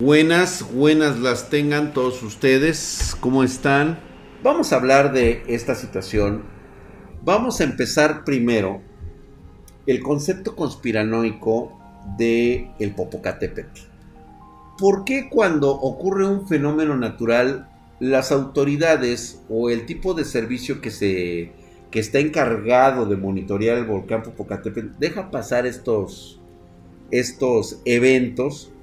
Buenas, buenas las tengan todos ustedes. ¿Cómo están? Vamos a hablar de esta situación. Vamos a empezar primero el concepto conspiranoico de el Popocatépetl. ¿Por qué cuando ocurre un fenómeno natural las autoridades o el tipo de servicio que se que está encargado de monitorear el volcán Popocatépetl deja pasar estos estos eventos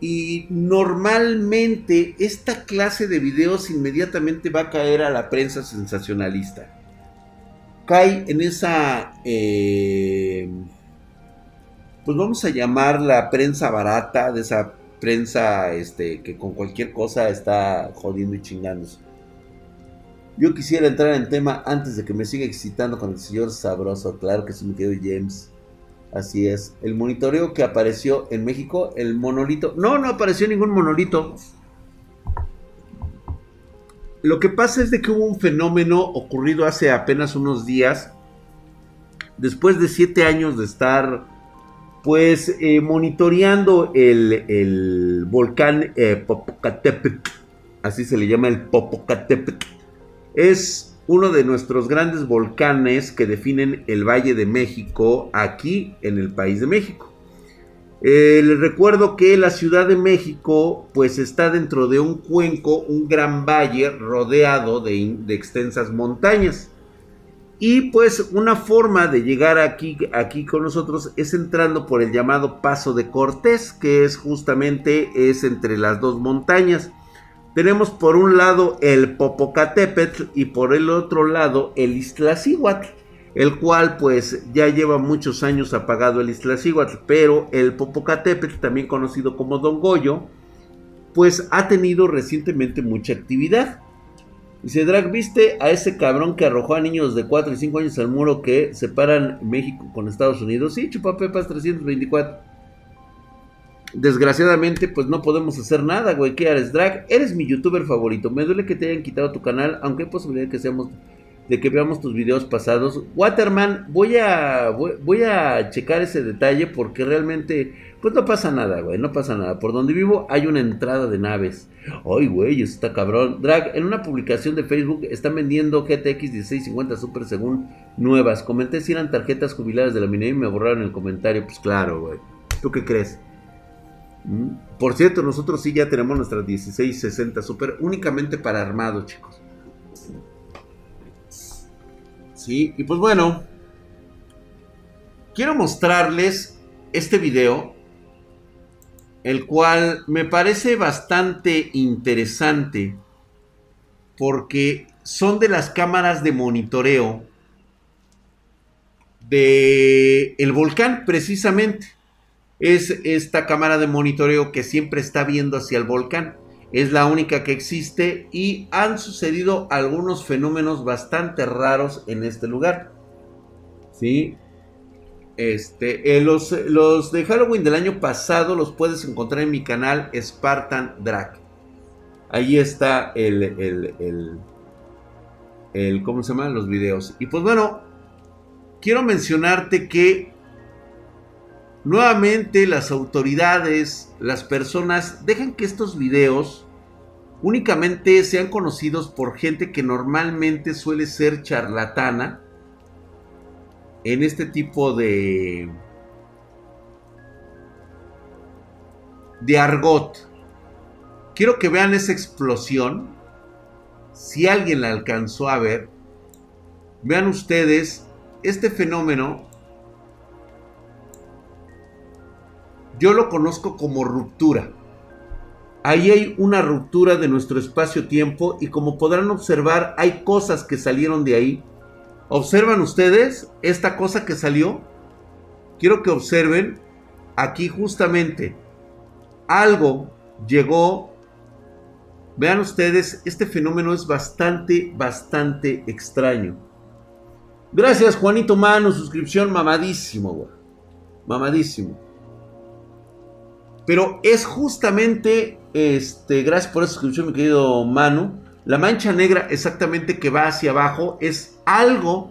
y normalmente esta clase de videos inmediatamente va a caer a la prensa sensacionalista. Cae en esa, eh, pues vamos a llamar la prensa barata, de esa prensa este, que con cualquier cosa está jodiendo y chingándose. Yo quisiera entrar en tema antes de que me siga excitando con el señor sabroso. Claro que sí me quedo James. Así es. El monitoreo que apareció en México, el monolito. No, no apareció ningún monolito. Lo que pasa es de que hubo un fenómeno ocurrido hace apenas unos días. Después de siete años de estar, pues, eh, monitoreando el, volcán eh, Popocatépetl. Así se le llama el Popocatépetl. Es uno de nuestros grandes volcanes que definen el Valle de México aquí en el país de México. Eh, les recuerdo que la Ciudad de México pues está dentro de un cuenco, un gran valle rodeado de, de extensas montañas. Y pues una forma de llegar aquí, aquí con nosotros es entrando por el llamado Paso de Cortés, que es justamente es entre las dos montañas. Tenemos por un lado el Popocatépetl y por el otro lado el Iztaccíhuatl, el cual pues ya lleva muchos años apagado el Iztaccíhuatl, pero el Popocatépetl, también conocido como Don Goyo, pues ha tenido recientemente mucha actividad. Dice Drag, ¿viste a ese cabrón que arrojó a niños de 4 y 5 años al muro que separan México con Estados Unidos? Sí, Chupapepas 324. Desgraciadamente, pues no podemos hacer nada, güey. ¿Qué eres, Drag? Eres mi youtuber favorito. Me duele que te hayan quitado tu canal, aunque hay posibilidad que seamos de que veamos tus videos pasados. Waterman, voy a voy, a checar ese detalle porque realmente pues no pasa nada, güey, no pasa nada. Por donde vivo hay una entrada de naves. Ay, güey, eso está cabrón. Drag, en una publicación de Facebook están vendiendo GTX 1650 Super según nuevas. Comenté si eran tarjetas jubiladas de la minería y me borraron el comentario. Pues claro, güey. ¿Tú qué crees? Mm. Por cierto, nosotros sí ya tenemos nuestra 1660 Super únicamente para armado, chicos. Sí, y pues bueno, quiero mostrarles este video, el cual me parece bastante interesante porque son de las cámaras de monitoreo de el volcán precisamente es esta cámara de monitoreo que siempre está viendo hacia el volcán. Es la única que existe y han sucedido algunos fenómenos bastante raros en este lugar. ¿Sí? Este, eh, los, los, de Halloween del año pasado los puedes encontrar en mi canal Spartan Drag. Ahí está el, el, el, el, ¿cómo se llaman los videos? Y pues bueno, quiero mencionarte que Nuevamente las autoridades, las personas, dejan que estos videos únicamente sean conocidos por gente que normalmente suele ser charlatana en este tipo de de argot. Quiero que vean esa explosión. Si alguien la alcanzó a ver, vean ustedes este fenómeno Yo lo conozco como ruptura. Ahí hay una ruptura de nuestro espacio-tiempo y como podrán observar hay cosas que salieron de ahí. ¿Observan ustedes esta cosa que salió? Quiero que observen aquí justamente algo llegó. Vean ustedes, este fenómeno es bastante, bastante extraño. Gracias Juanito Mano, suscripción mamadísimo, Mamadísimo. Pero es justamente, este, gracias por esa suscripción, mi querido Manu. La mancha negra exactamente que va hacia abajo es algo,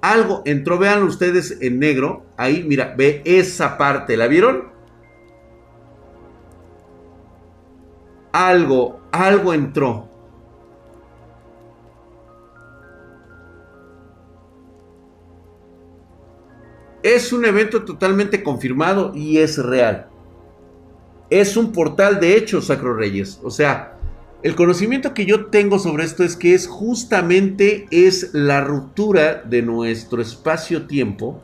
algo, entró, vean ustedes en negro, ahí, mira, ve esa parte, ¿la vieron? algo, algo entró. Es un evento totalmente confirmado y es real. Es un portal de hechos, Sacro Reyes. O sea, el conocimiento que yo tengo sobre esto es que es justamente es la ruptura de nuestro espacio-tiempo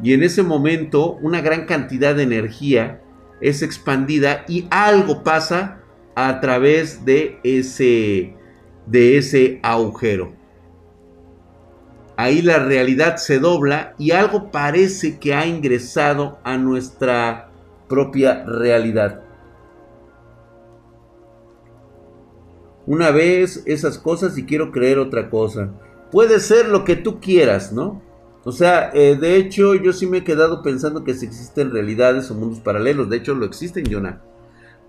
y en ese momento una gran cantidad de energía es expandida y algo pasa a través de ese de ese agujero. Ahí la realidad se dobla y algo parece que ha ingresado a nuestra propia realidad. Una vez esas cosas y quiero creer otra cosa. Puede ser lo que tú quieras, ¿no? O sea, eh, de hecho yo sí me he quedado pensando que si existen realidades o mundos paralelos. De hecho lo existen, Jonah.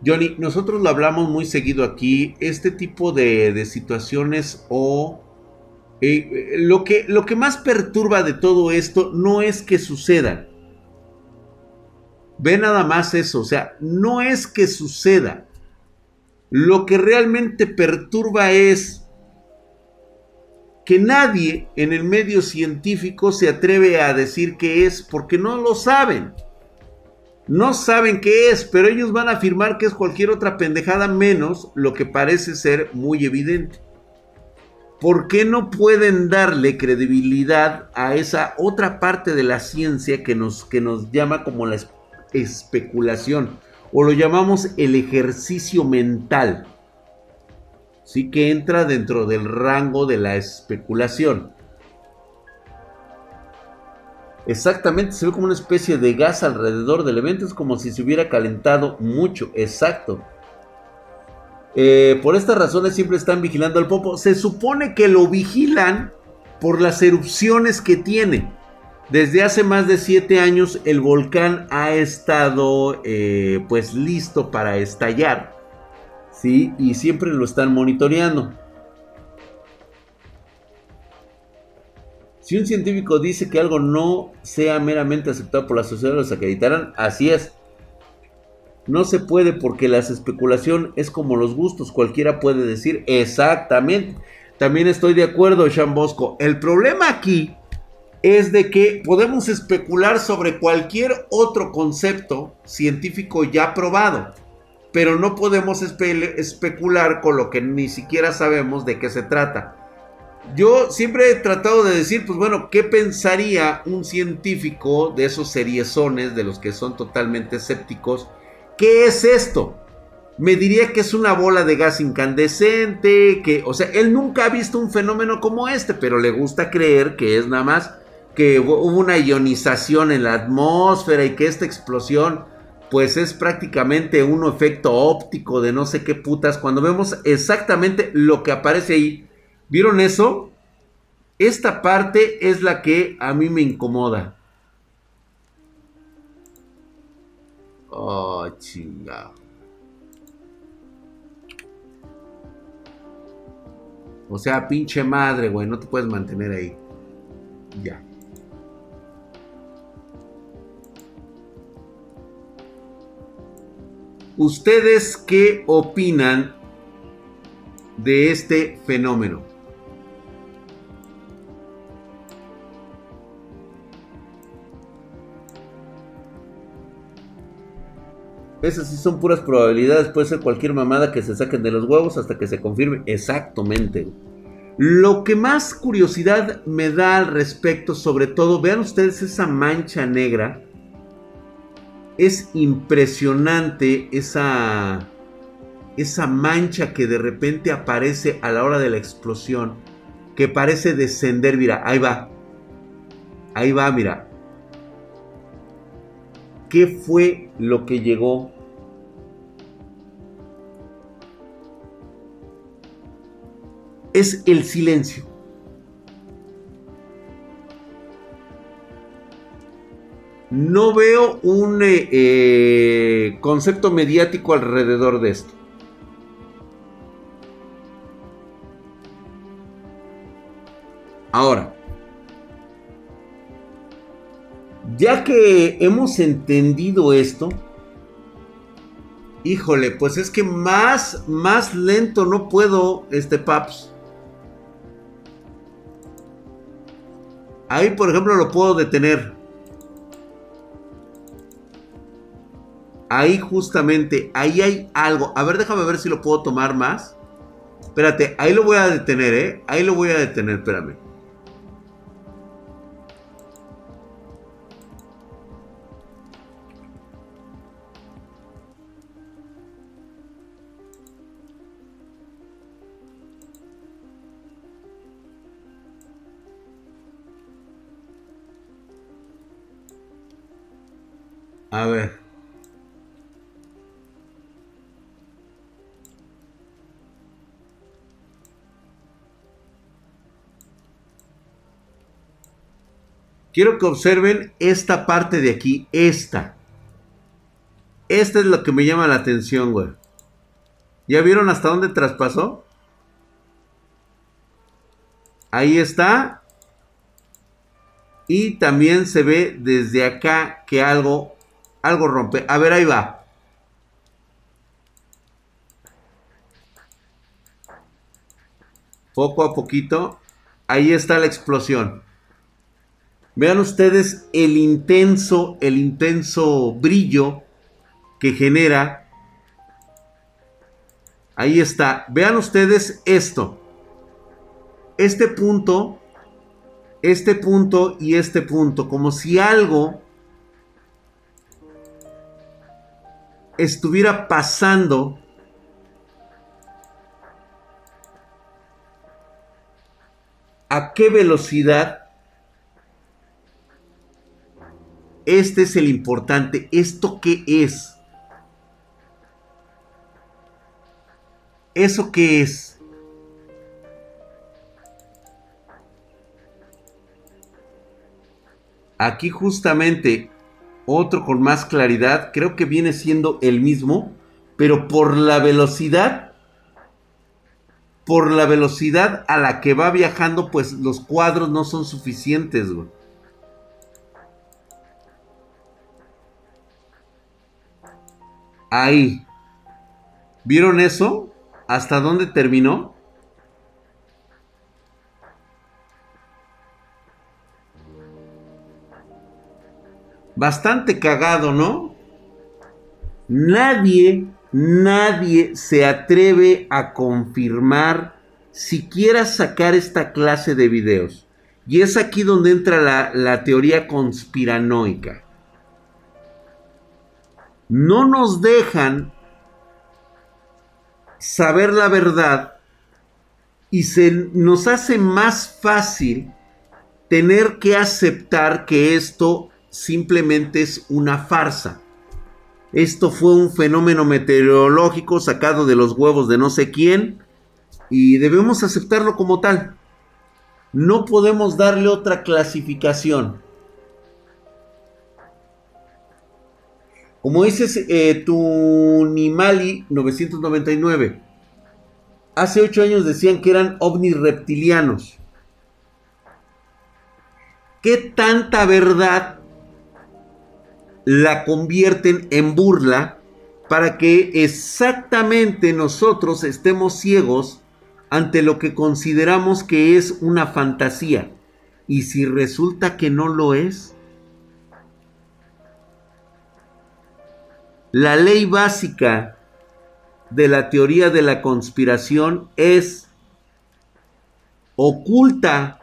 Johnny, nosotros lo hablamos muy seguido aquí. Este tipo de, situaciones o... Eh, lo, que, lo que más perturba de todo esto no es que suceda. Ve nada más eso. O sea, no es que suceda. Lo que realmente perturba es que nadie en el medio científico se atreve a decir qué es porque no lo saben. No saben qué es, pero ellos van a afirmar que es cualquier otra pendejada menos lo que parece ser muy evidente. ¿Por qué no pueden darle credibilidad a esa otra parte de la ciencia que nos, que nos llama como la especulación? O lo llamamos el ejercicio mental sí que entra dentro del rango de la especulación. Exactamente, se ve como una especie de gas alrededor del evento, es como si se hubiera calentado mucho, exacto. Eh, por estas razones siempre están vigilando al Popo. Se supone que lo vigilan por las erupciones que tiene. Desde hace más de 7 años el volcán ha estado eh, pues listo para estallar. ¿sí? Y siempre lo están monitoreando. Si un científico dice que algo no sea meramente aceptado por la sociedad, los acreditarán. Así es. No se puede porque la especulación es como los gustos. Cualquiera puede decir exactamente. También estoy de acuerdo, Sean Bosco. El problema aquí es de que podemos especular sobre cualquier otro concepto científico ya probado pero no podemos especular con lo que ni siquiera sabemos de qué se trata. Yo siempre he tratado de decir, pues bueno, ¿qué pensaría un científico de esos seriezones, de los que son totalmente escépticos? ¿Qué es esto? Me diría que es una bola de gas incandescente, que, o sea, él nunca ha visto un fenómeno como este, pero le gusta creer que es nada más que hubo una ionización en la atmósfera y que esta explosión pues es prácticamente un efecto óptico de no sé qué putas. Cuando vemos exactamente lo que aparece ahí, ¿vieron eso? Esta parte es la que a mí me incomoda. Oh, chinga. O sea, pinche madre, güey, no te puedes mantener ahí. Ya. ¿Ustedes qué opinan de este fenómeno? Esas sí son puras probabilidades. Puede ser cualquier mamada que se saquen de los huevos hasta que se confirme. Exactamente. Lo que más curiosidad me da al respecto, sobre todo, vean ustedes esa mancha negra es impresionante esa, esa mancha que de repente aparece a la hora de la explosión, que parece descender, mira, ahí va, ahí va, mira. ¿Qué fue lo que llegó? Es el silencio. No veo un eh, eh, concepto mediático alrededor de esto. Ahora, ya que hemos entendido esto, Híjole, pues es que más, más lento no puedo, este Paps. Ahí, por ejemplo, lo puedo detener. Ahí justamente, ahí hay algo. A ver, déjame ver si lo puedo tomar más. Espérate, ahí lo voy a detener, ¿eh? Ahí lo voy a detener, espérame. A ver. Quiero que observen esta parte de aquí, esta. Esta es lo que me llama la atención, güey. ¿Ya vieron hasta dónde traspasó? Ahí está. Y también se ve desde acá que algo algo rompe. A ver, ahí va. Poco a poquito. Ahí está la explosión. Vean ustedes el intenso, el intenso brillo que genera. Ahí está. Vean ustedes esto. Este punto, este punto y este punto. Como si algo estuviera pasando a qué velocidad este es el importante. Esto qué es eso qué es aquí justamente otro con más claridad, creo que viene siendo el mismo, pero por la velocidad, por la velocidad a la que va viajando, pues los cuadros no son suficientes, Ahí. ¿Vieron eso? ¿Hasta dónde terminó? bastante cagado, ¿no? Nadie, nadie se atreve a confirmar siquiera sacar esta clase de videos. Y es aquí donde entra la, la teoría conspiranoica. No nos dejan saber la verdad y se nos hace más fácil tener que aceptar que esto simplemente es una farsa. Esto fue un fenómeno meteorológico sacado de los huevos de no sé quién y debemos aceptarlo como tal. No podemos darle otra clasificación. Como dices eh, Tunimali 999, hace ocho años decían que eran ovnis reptilianos. ¿Qué tanta verdad la convierten en burla para que exactamente nosotros estemos ciegos ante lo que consideramos que es una fantasía. Y si resulta que no lo es, la ley básica de la teoría de la conspiración es oculta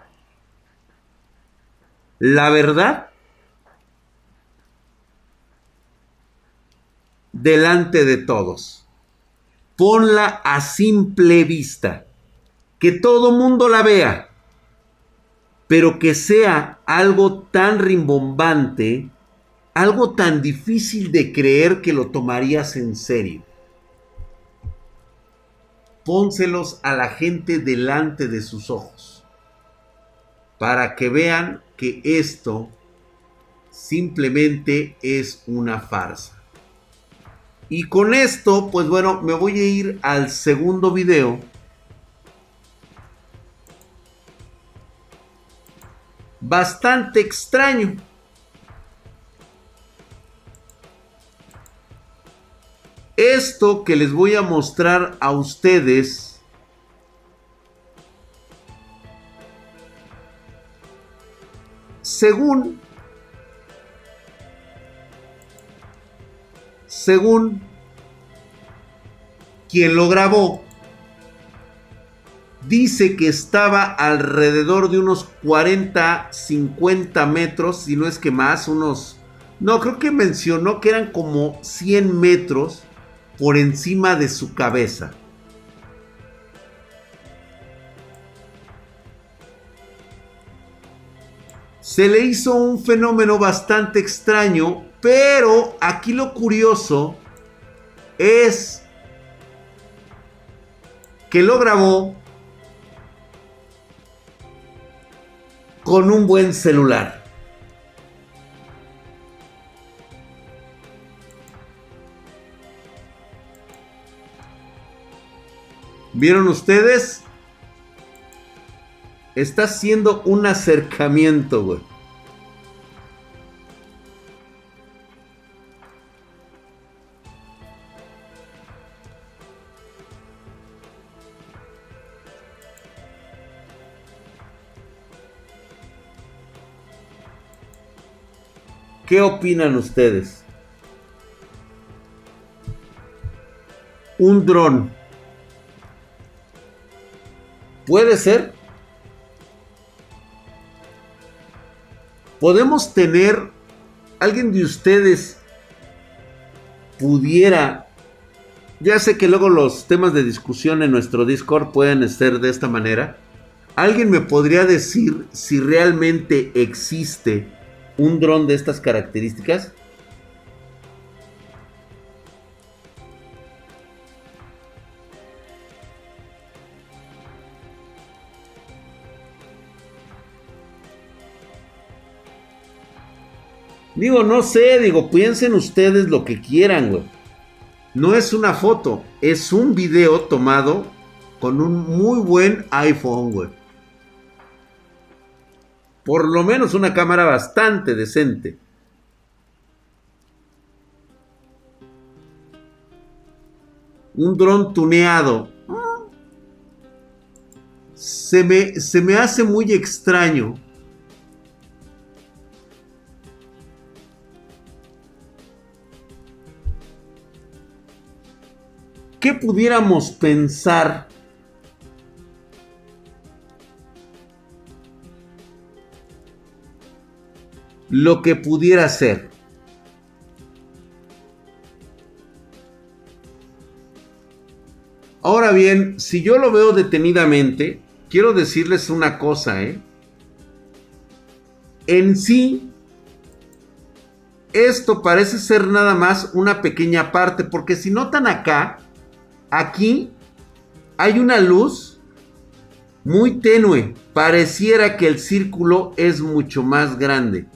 la verdad delante de todos. Ponla a simple vista. Que todo mundo la vea. Pero que sea algo tan rimbombante, algo tan difícil de creer que lo tomarías en serio. Pónselos a la gente delante de sus ojos. Para que vean que esto simplemente es una farsa. Y con esto, pues bueno, me voy a ir al segundo video. Bastante extraño. Esto que les voy a mostrar a ustedes según según quien lo grabó dice que estaba alrededor de unos 40, 50 metros, si no es que más, unos... No, creo que mencionó que eran como 100 metros por encima de su cabeza. Se le hizo un fenómeno bastante extraño, pero aquí lo curioso es que lo grabó con un buen celular. ¿Vieron ustedes? Está haciendo un acercamiento, güey. ¿Qué opinan ustedes? Un dron. ¿Puede ser? Podemos tener, alguien de ustedes pudiera, ya sé que luego los temas de discusión en nuestro Discord pueden ser de esta manera, alguien me podría decir si realmente existe un dron de estas características? Digo, no sé, digo, piensen ustedes lo que quieran, güey. No es una foto, es un video tomado con un muy buen iPhone, güey por lo menos una cámara bastante decente. Un dron tuneado. Se me, se me hace muy extraño. ¿Qué pudiéramos pensar lo que pudiera ser. Ahora bien, si yo lo veo detenidamente, quiero decirles una cosa, ¿eh? En sí, esto parece ser nada más una pequeña parte, porque si notan acá, aquí hay una luz muy tenue. Pareciera que el círculo es mucho más grande.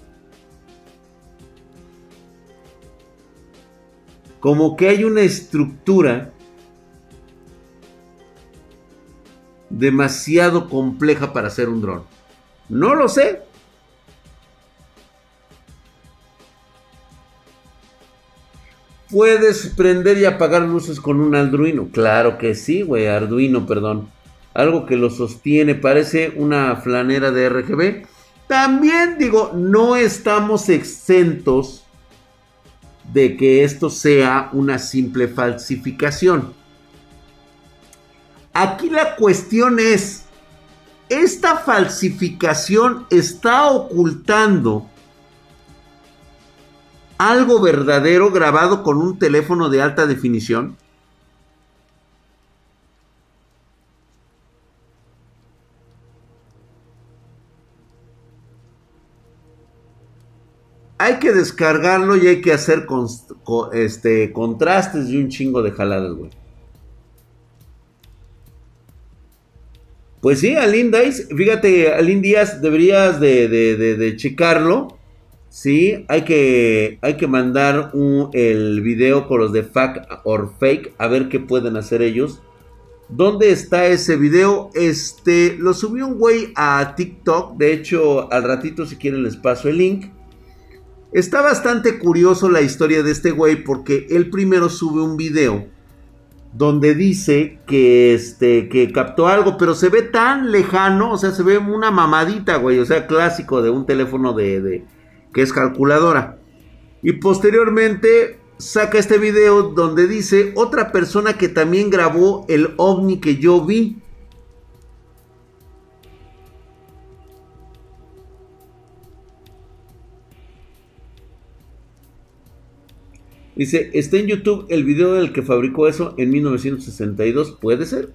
como que hay una estructura demasiado compleja para hacer un dron. No lo sé. ¿Puedes prender y apagar luces con un Arduino? Claro que sí, güey, Arduino, perdón. Algo que lo sostiene, parece una flanera de RGB. También digo, no estamos exentos de que esto sea una simple falsificación. Aquí la cuestión es, ¿esta falsificación está ocultando algo verdadero grabado con un teléfono de alta definición? hay que descargarlo y hay que hacer este, contrastes y un chingo de jaladas, güey. Pues sí, Alin Dice, fíjate, Alin Díaz, deberías de, checarlo. Sí, hay que, hay que mandar el video con los de Fact or Fake, a ver qué pueden hacer ellos. ¿Dónde está ese video? Este, lo subió un güey a TikTok. De hecho, al ratito, si quieren, les paso el link. Está bastante curioso la historia de este güey porque él primero sube un video donde dice que este que captó algo, pero se ve tan lejano, o sea, se ve una mamadita, güey, o sea, clásico de un teléfono de, de que es calculadora. Y posteriormente saca este video donde dice otra persona que también grabó el ovni que yo vi. Dice, está en YouTube el video del que fabricó eso en 1962. ¿Puede ser?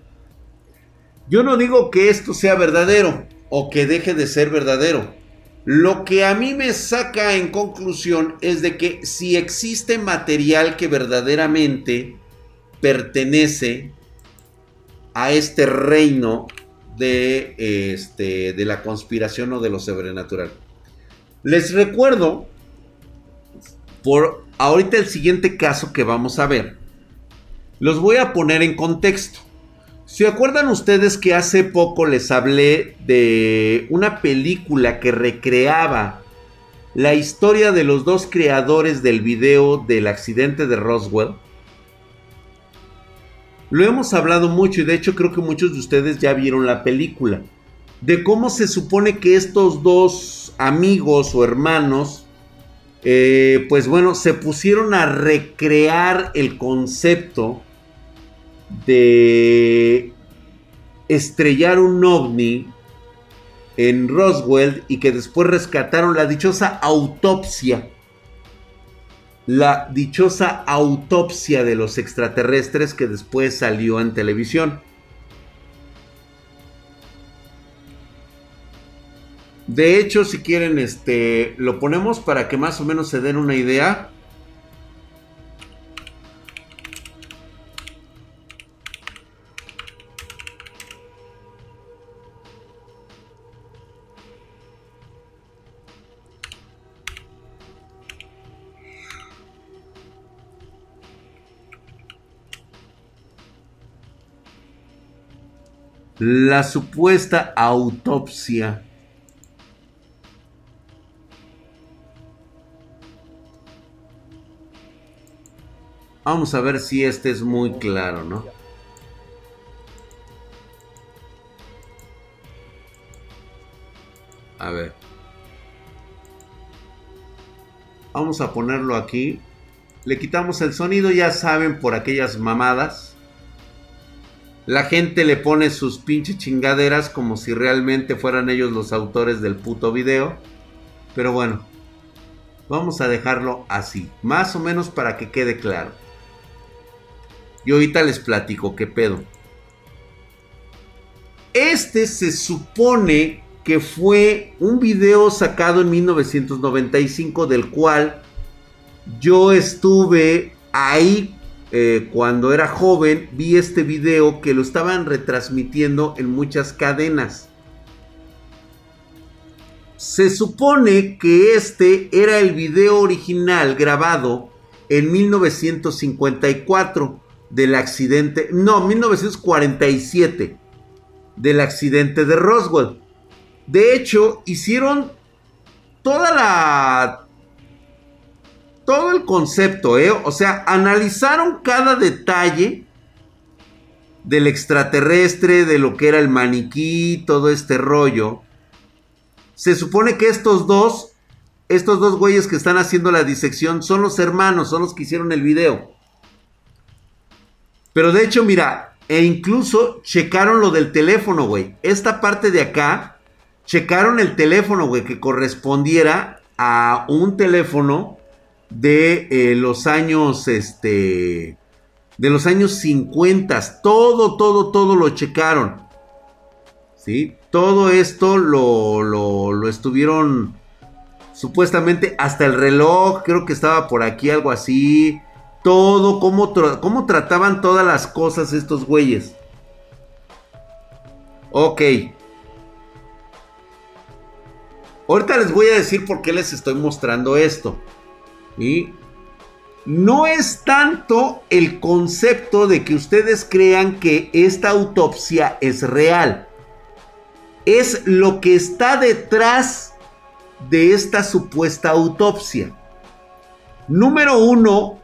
Yo no digo que esto sea verdadero o que deje de ser verdadero. Lo que a mí me saca en conclusión es de que si existe material que verdaderamente pertenece a este reino de, este, de la conspiración o de lo sobrenatural. Les recuerdo, por ahorita el siguiente caso que vamos a ver, los voy a poner en contexto. ¿Se acuerdan ustedes que hace poco les hablé de una película que recreaba la historia de los dos creadores del video del accidente de Roswell? Lo hemos hablado mucho y de hecho creo que muchos de ustedes ya vieron la película. De cómo se supone que estos dos amigos o hermanos eh, pues bueno, se pusieron a recrear el concepto de estrellar un ovni en Roswell y que después rescataron la dichosa autopsia. La dichosa autopsia de los extraterrestres que después salió en televisión. De hecho, si quieren, este, lo ponemos para que más o menos se den una idea. La supuesta autopsia Vamos a ver si este es muy claro, ¿no? A ver. Vamos a ponerlo aquí. Le quitamos el sonido, ya saben, por aquellas mamadas. La gente le pone sus pinches chingaderas como si realmente fueran ellos los autores del puto video. Pero bueno, vamos a dejarlo así, más o menos para que quede claro. Y ahorita les platico qué pedo. Este se supone que fue un video sacado en 1995 del cual yo estuve ahí eh, cuando era joven. Vi este video que lo estaban retransmitiendo en muchas cadenas. Se supone que este era el video original grabado en 1954 del accidente, no, 1947, del accidente de Roswell. De hecho, hicieron toda la... Todo el concepto, ¿eh? O sea, analizaron cada detalle del extraterrestre, de lo que era el maniquí, todo este rollo. Se supone que estos dos, estos dos güeyes que están haciendo la disección son los hermanos, son los que hicieron el video. Pero de hecho, mira, e incluso checaron lo del teléfono, güey. Esta parte de acá, checaron el teléfono, güey, que correspondiera a un teléfono de eh, los años, este, de los años 50. Todo, todo, todo lo checaron. ¿Sí? Todo esto lo, lo, lo estuvieron supuestamente hasta el reloj, creo que estaba por aquí algo así todo, cómo, cómo trataban todas las cosas estos güeyes. Ok. Ahorita les voy a decir por qué les estoy mostrando esto. No es tanto el concepto de que ustedes crean que esta autopsia es real. Es lo que está detrás de esta supuesta autopsia. Número uno,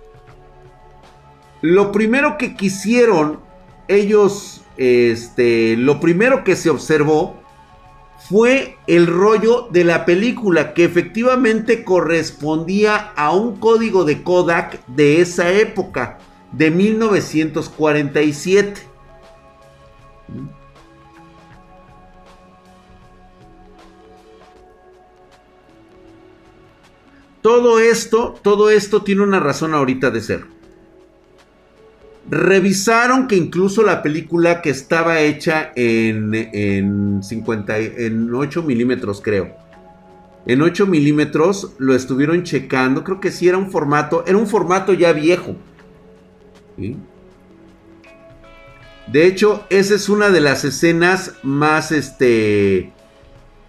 lo primero que quisieron ellos, este, lo primero que se observó fue el rollo de la película que efectivamente correspondía a un código de Kodak de esa época, de 1947. Todo esto, todo esto tiene una razón ahorita de ser. Revisaron que incluso la película que estaba hecha en, en 50, en 8 milímetros, creo. En 8 milímetros lo estuvieron checando. Creo que sí era un formato. Era un formato ya viejo. De hecho, esa es una de las escenas más este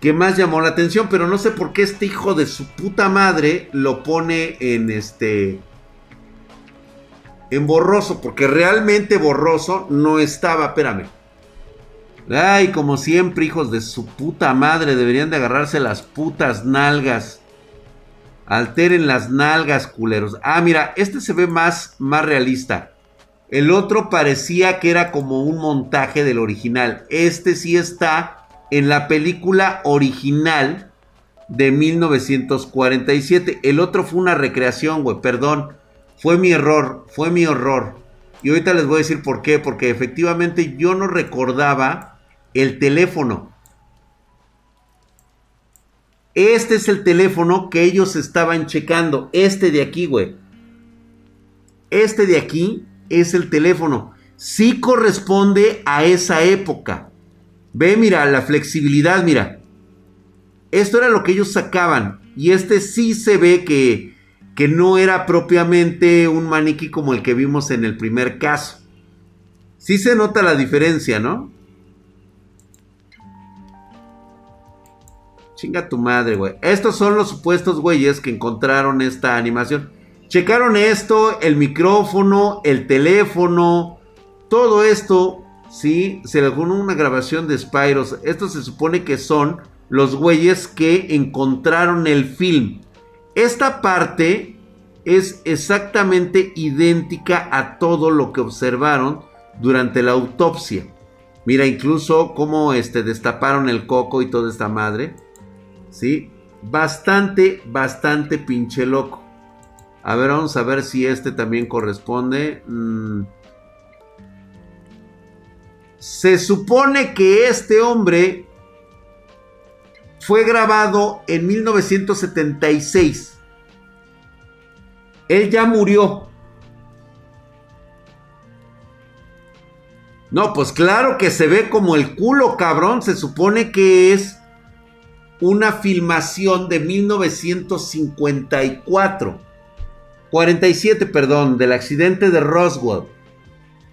que más llamó la atención, pero no sé por qué este hijo de su puta madre lo pone en este en borroso, porque realmente borroso no estaba, espérame. Ay, como siempre, hijos de su puta madre, deberían de agarrarse las putas nalgas. Alteren las nalgas, culeros. Ah, mira, este se ve más, más realista. El otro parecía que era como un montaje del original. Este sí está en la película original de 1947. El otro fue una recreación, güey, perdón. Fue mi error, fue mi horror. Y ahorita les voy a decir por qué. Porque efectivamente yo no recordaba el teléfono. Este es el teléfono que ellos estaban checando. Este de aquí, güey. Este de aquí es el teléfono. Sí corresponde a esa época. Ve, mira, la flexibilidad, mira. Esto era lo que ellos sacaban. Y este sí se ve que que no era propiamente un maniquí como el que vimos en el primer caso. Sí se nota la diferencia, ¿no? Chinga tu madre, güey. Estos son los supuestos güeyes que encontraron esta animación. Checaron esto, el micrófono, el teléfono, todo esto, sí, se le pone una grabación de Spyros. Esto se supone que son los güeyes que encontraron el film. Esta parte es exactamente idéntica a todo lo que observaron durante la autopsia. Mira, incluso cómo este, destaparon el coco y toda esta madre. ¿Sí? Bastante, bastante pinche loco. A ver, vamos a ver si este también corresponde. Mm. Se supone que este hombre fue grabado en 1976. Él ya murió. No, pues claro que se ve como el culo, cabrón. Se supone que es una filmación de 1954. 47, perdón, del accidente de Roswell.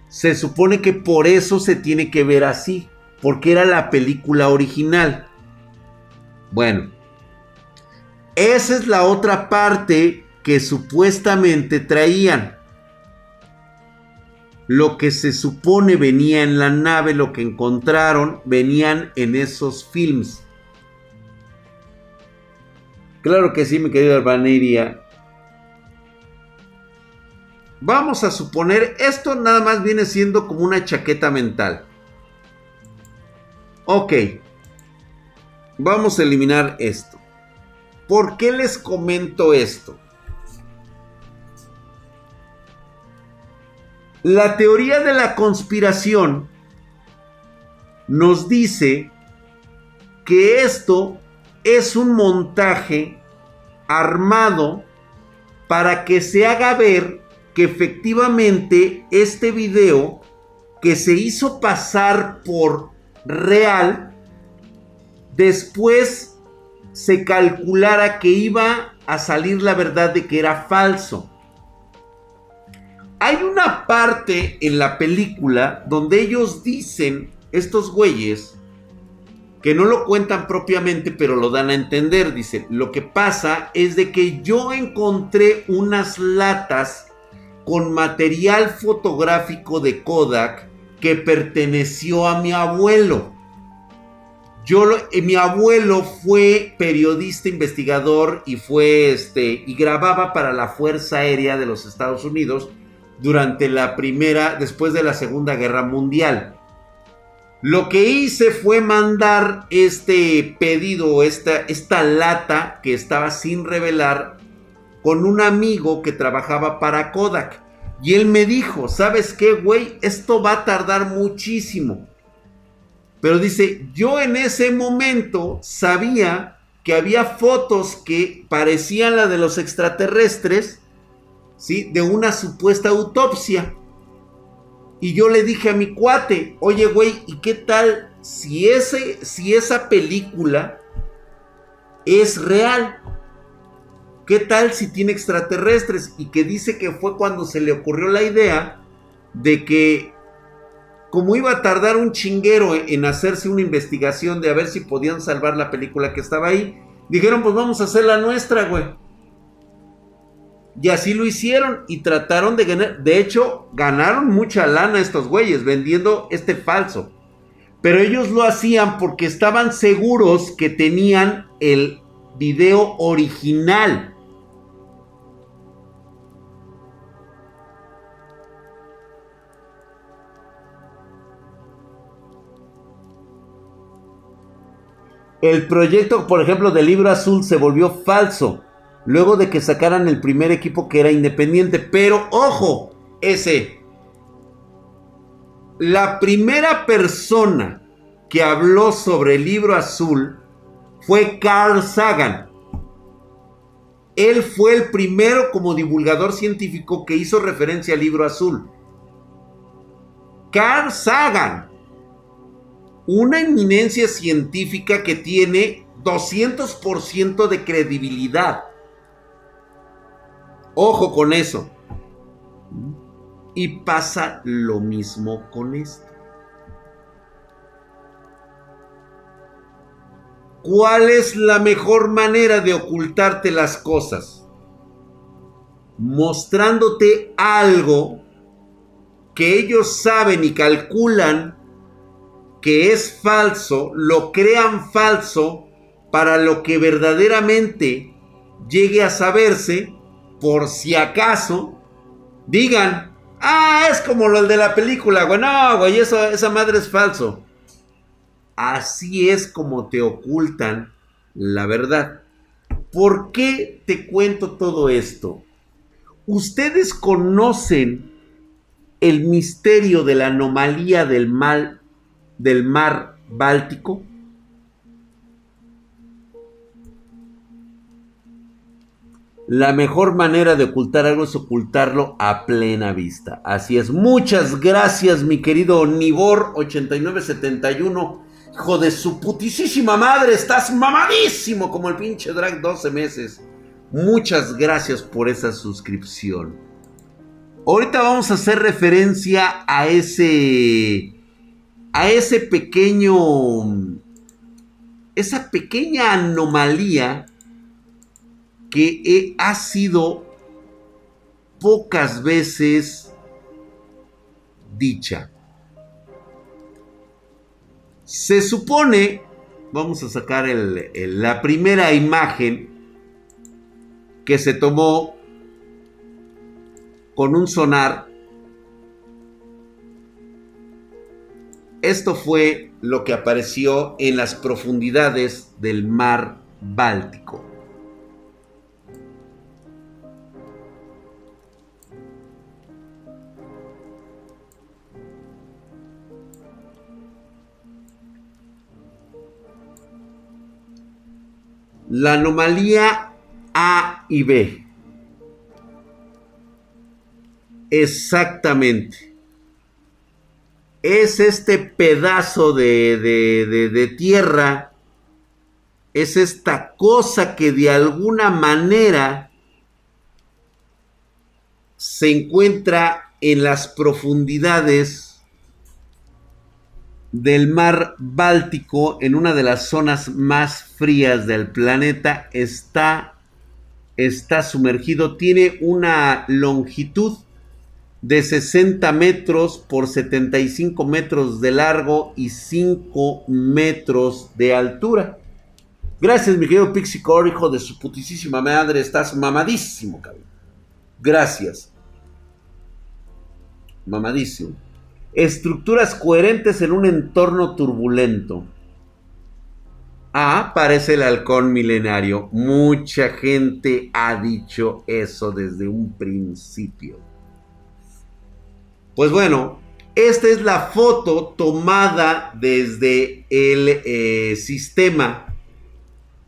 Se supone que por eso se tiene que ver así, porque era la película original. Bueno, esa es la otra parte que supuestamente traían. Lo que se supone venía en la nave, lo que encontraron, venían en esos films. Claro que sí, mi querido Albaniria. Vamos a suponer, esto nada más viene siendo como una chaqueta mental. Ok, Vamos a eliminar esto. ¿Por qué les comento esto? La teoría de la conspiración nos dice que esto es un montaje armado para que se haga ver que efectivamente este video que se hizo pasar por real después se calculara que iba a salir la verdad de que era falso. Hay una parte en la película donde ellos dicen, estos güeyes, que no lo cuentan propiamente, pero lo dan a entender. Dice, lo que pasa es de que yo encontré unas latas con material fotográfico de Kodak que perteneció a mi abuelo. Yo, eh, mi abuelo fue periodista investigador y fue este y grababa para la Fuerza Aérea de los Estados Unidos durante la primera, después de la Segunda Guerra Mundial. Lo que hice fue mandar este pedido, esta, esta lata que estaba sin revelar con un amigo que trabajaba para Kodak. Y él me dijo, ¿sabes qué, güey? Esto va a tardar muchísimo. Pero dice, yo en ese momento sabía que había fotos que parecían la de los extraterrestres, ¿sí? De una supuesta autopsia. Y yo le dije a mi cuate, oye, güey, ¿y qué tal si, ese, si esa película es real? ¿Qué tal si tiene extraterrestres? Y que dice que fue cuando se le ocurrió la idea de que como iba a tardar un chinguero en hacerse una investigación de a ver si podían salvar la película que estaba ahí, dijeron pues vamos a hacer la nuestra, güey. Y así lo hicieron y trataron de ganar. De hecho, ganaron mucha lana estos güeyes vendiendo este falso. Pero ellos lo hacían porque estaban seguros que tenían el video original. El proyecto, por ejemplo, del libro azul se volvió falso luego de que sacaran el primer equipo que era independiente. Pero ojo, ese. La primera persona que habló sobre el libro azul fue Carl Sagan. Él fue el primero como divulgador científico que hizo referencia al libro azul. Carl Sagan una eminencia científica que tiene 200% de credibilidad. Ojo con eso. Y pasa lo mismo con esto. ¿Cuál es la mejor manera de ocultarte las cosas? Mostrándote algo que ellos saben y calculan que es falso, lo crean falso para lo que verdaderamente llegue a saberse, por si acaso, digan, ah, es como lo de la película, güey, no, güey, eso, esa madre es falso. Así es como te ocultan la verdad. ¿Por qué te cuento todo esto? Ustedes conocen el misterio de la anomalía del mal del mar Báltico? La mejor manera de ocultar algo es ocultarlo a plena vista. Así es. Muchas gracias, mi querido Nibor8971. Hijo de su putísima madre, estás mamadísimo como el pinche drag 12 meses. Muchas gracias por esa suscripción. Ahorita vamos a hacer referencia a ese a ese pequeño, esa pequeña anomalía que ha sido pocas veces dicha. Se supone, vamos a sacar la primera imagen que se tomó con un sonar Esto fue lo que apareció en las profundidades del mar Báltico. La anomalía A y B. Exactamente es este pedazo de, tierra, es esta cosa que de alguna manera se encuentra en las profundidades del mar Báltico, en una de las zonas más frías del planeta, está, está sumergido, tiene una longitud de 60 metros por 75 metros de largo y 5 metros de altura. Gracias, mi querido Pixicore, hijo de su putísima madre. Estás mamadísimo, cabrón. Gracias. Mamadísimo. Estructuras coherentes en un entorno turbulento. Ah, parece el halcón milenario. Mucha gente ha dicho eso desde un principio. Pues bueno, esta es la foto tomada desde el eh, sistema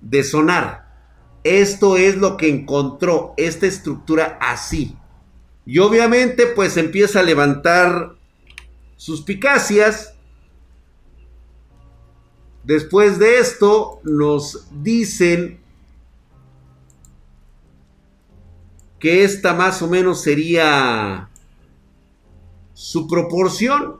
de sonar. Esto es lo que encontró esta estructura así. Y obviamente pues empieza a levantar suspicacias. Después de esto nos dicen que esta más o menos sería su proporción.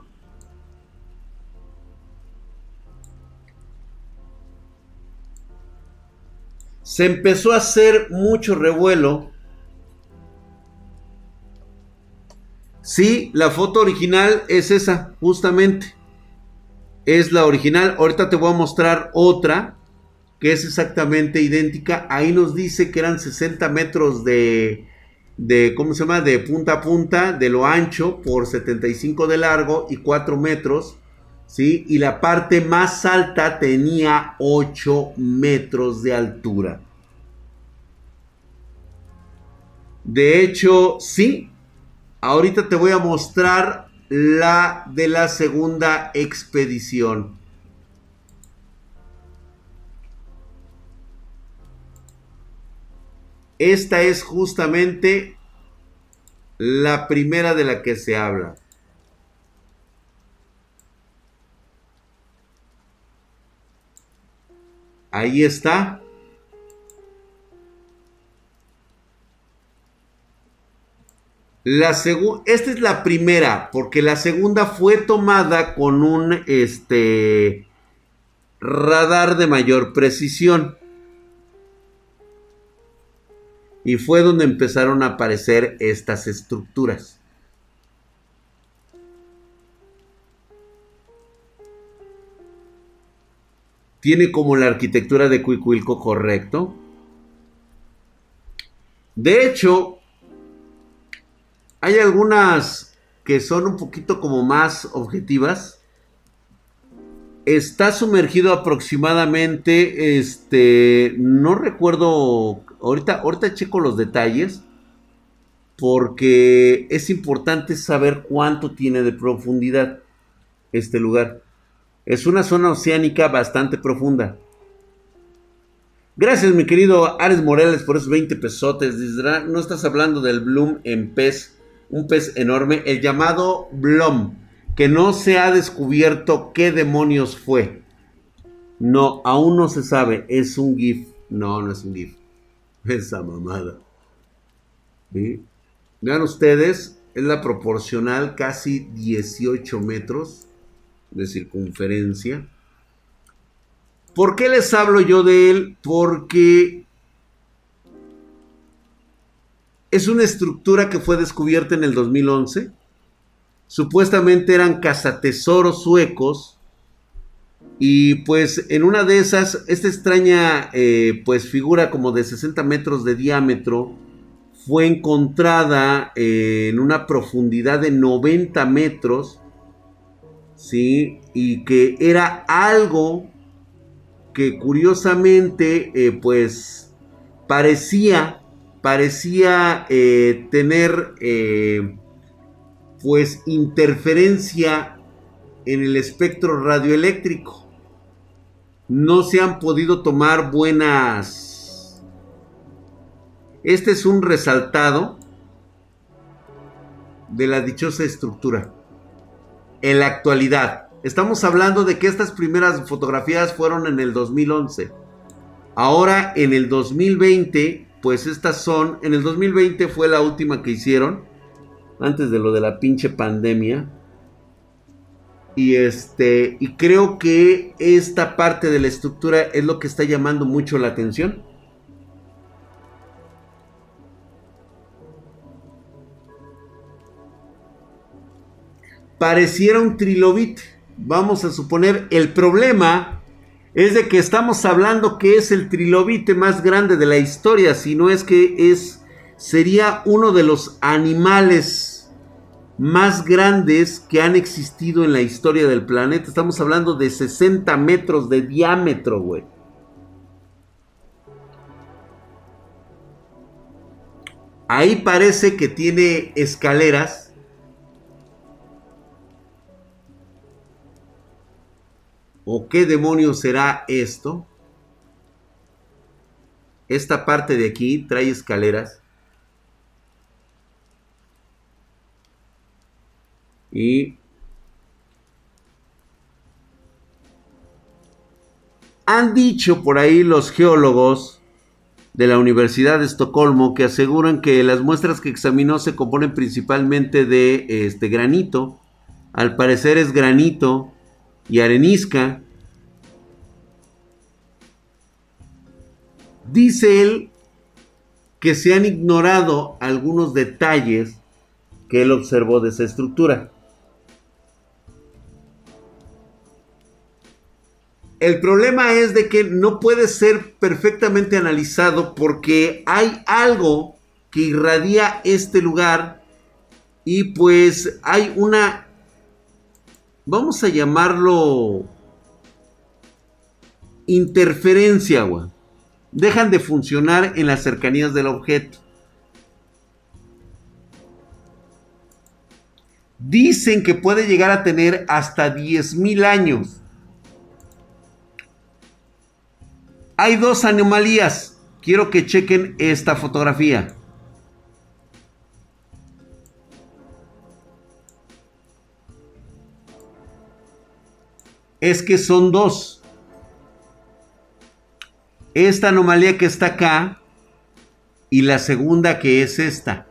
se empezó a hacer mucho revuelo. Sí, la foto original es esa, justamente. Es la original. Ahorita te voy a mostrar otra que es exactamente idéntica. Ahí nos dice que eran 60 metros de, de, ¿cómo se llama? De punta a punta, de lo ancho por 75 de largo y 4 metros. ¿sí? Y la parte más alta tenía 8 metros de altura. De hecho, sí. Ahorita te voy a mostrar la de la segunda expedición. Esta es justamente la primera de la que se habla. Ahí está. La esta es la primera, porque la segunda fue tomada con un este, radar de mayor precisión. Y fue donde empezaron a aparecer estas estructuras. tiene como la arquitectura de Cuicuilco correcto. De hecho, hay algunas que son un poquito como más objetivas. Está sumergido aproximadamente, este, no recuerdo, ahorita, ahorita checo los detalles, porque es importante saber cuánto tiene de profundidad este lugar. Es una zona oceánica bastante profunda. Gracias, mi querido Ares Morales, por esos 20 pesotes. No estás hablando del Bloom en pez, un pez enorme, el llamado Blom, que no se ha descubierto qué demonios fue. No, aún no se sabe. Es un GIF. No, no es un GIF. Esa mamada. Vean ustedes, es la proporcional casi 18 metros de circunferencia. ¿Por qué les hablo yo de él? Porque es una estructura que fue descubierta en el 2011. Supuestamente eran cazatesoros suecos. Y pues en una de esas, esta extraña eh, pues figura como de 60 metros de diámetro fue encontrada en una profundidad de 90 metros ¿sí? Y que era algo que curiosamente, eh, pues, parecía, parecía eh, tener, pues, interferencia en el espectro radioeléctrico. No se han podido tomar buenas... Este es un resaltado de la dichosa estructura en la actualidad. Estamos hablando de que estas primeras fotografías fueron en el 2011. Ahora en el 2020, pues estas son, en el 2020 fue la última que hicieron, antes de lo de la pinche pandemia. Y este, y creo que esta parte de la estructura es lo que está llamando mucho la atención. pareciera un trilobite. Vamos a suponer, el problema es de que estamos hablando que es el trilobite más grande de la historia, si no es que es sería uno de los animales más grandes que han existido en la historia del planeta. Estamos hablando de 60 metros de diámetro, güey. Ahí parece que tiene escaleras. ¿O qué demonios será esto? Esta parte de aquí trae escaleras. Y han dicho por ahí los geólogos de la Universidad de Estocolmo que aseguran que las muestras que examinó se componen principalmente de este granito. Al parecer es granito y arenisca. Dice él que se han ignorado algunos detalles que él observó de esa estructura. El problema es de que no puede ser perfectamente analizado porque hay algo que irradia este lugar y pues hay una, vamos a llamarlo interferencia, güey. Dejan de funcionar en las cercanías del objeto. Dicen que puede llegar a tener hasta 10.000 años. Hay dos anomalías. Quiero que chequen esta fotografía. Es que son dos. Esta anomalía que está acá y la segunda que es esta.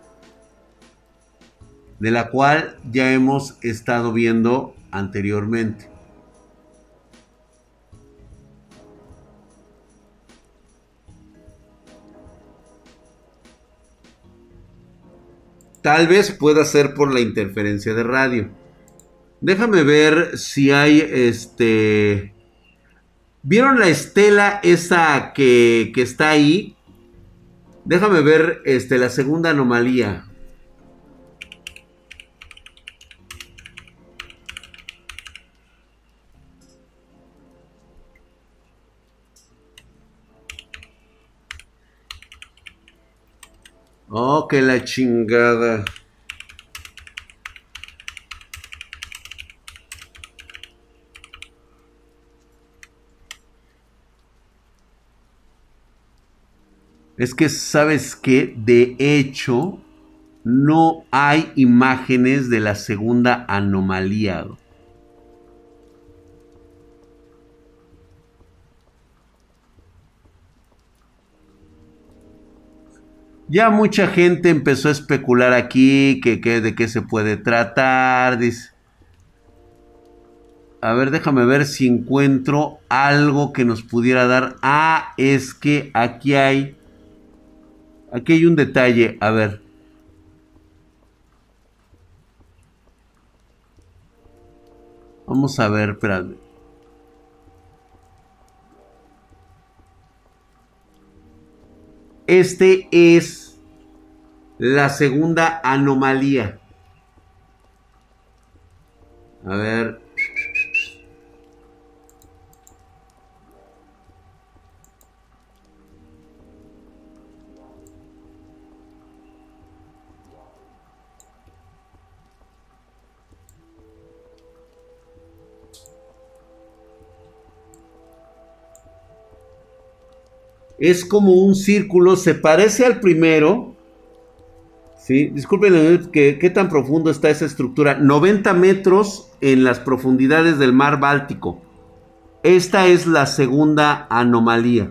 De la cual ya hemos estado viendo anteriormente. Tal vez pueda ser por la interferencia de radio. Déjame ver si hay este... ¿Vieron la estela esa que, que está ahí? Déjame ver este, la segunda anomalía. Oh, que la chingada. Es que, ¿sabes que De hecho, no hay imágenes de la segunda anomalía. Ya mucha gente empezó a especular aquí que, de qué se puede tratar. A ver, déjame ver si encuentro algo que nos pudiera dar. Ah, es que aquí hay. Aquí hay un detalle. A ver. Vamos a ver, espérame. Este es la segunda anomalía. A ver. Es como un círculo, se parece al primero. ¿sí? Disculpen, ¿qué, ¿qué tan profundo está esa estructura? 90 metros en las profundidades del mar Báltico. Esta es la segunda anomalía.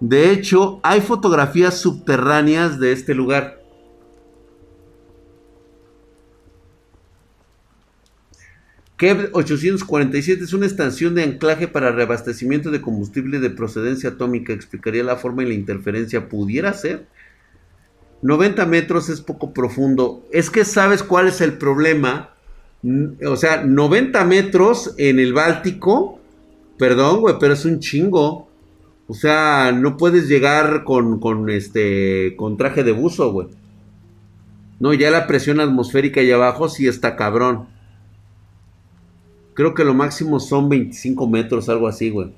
De hecho, hay fotografías subterráneas de este lugar. KEV 847 es una estación de anclaje para reabastecimiento de combustible de procedencia atómica. Explicaría la forma y la interferencia. ¿Pudiera ser? 90 metros es poco profundo. Es que sabes cuál es el problema. O sea, 90 metros en el Báltico. Perdón, güey, pero es un chingo. O sea, no puedes llegar con, con este con traje de buzo, güey. No, ya la presión atmosférica allá abajo sí está cabrón. Creo que lo máximo son 25 metros, algo así, güey.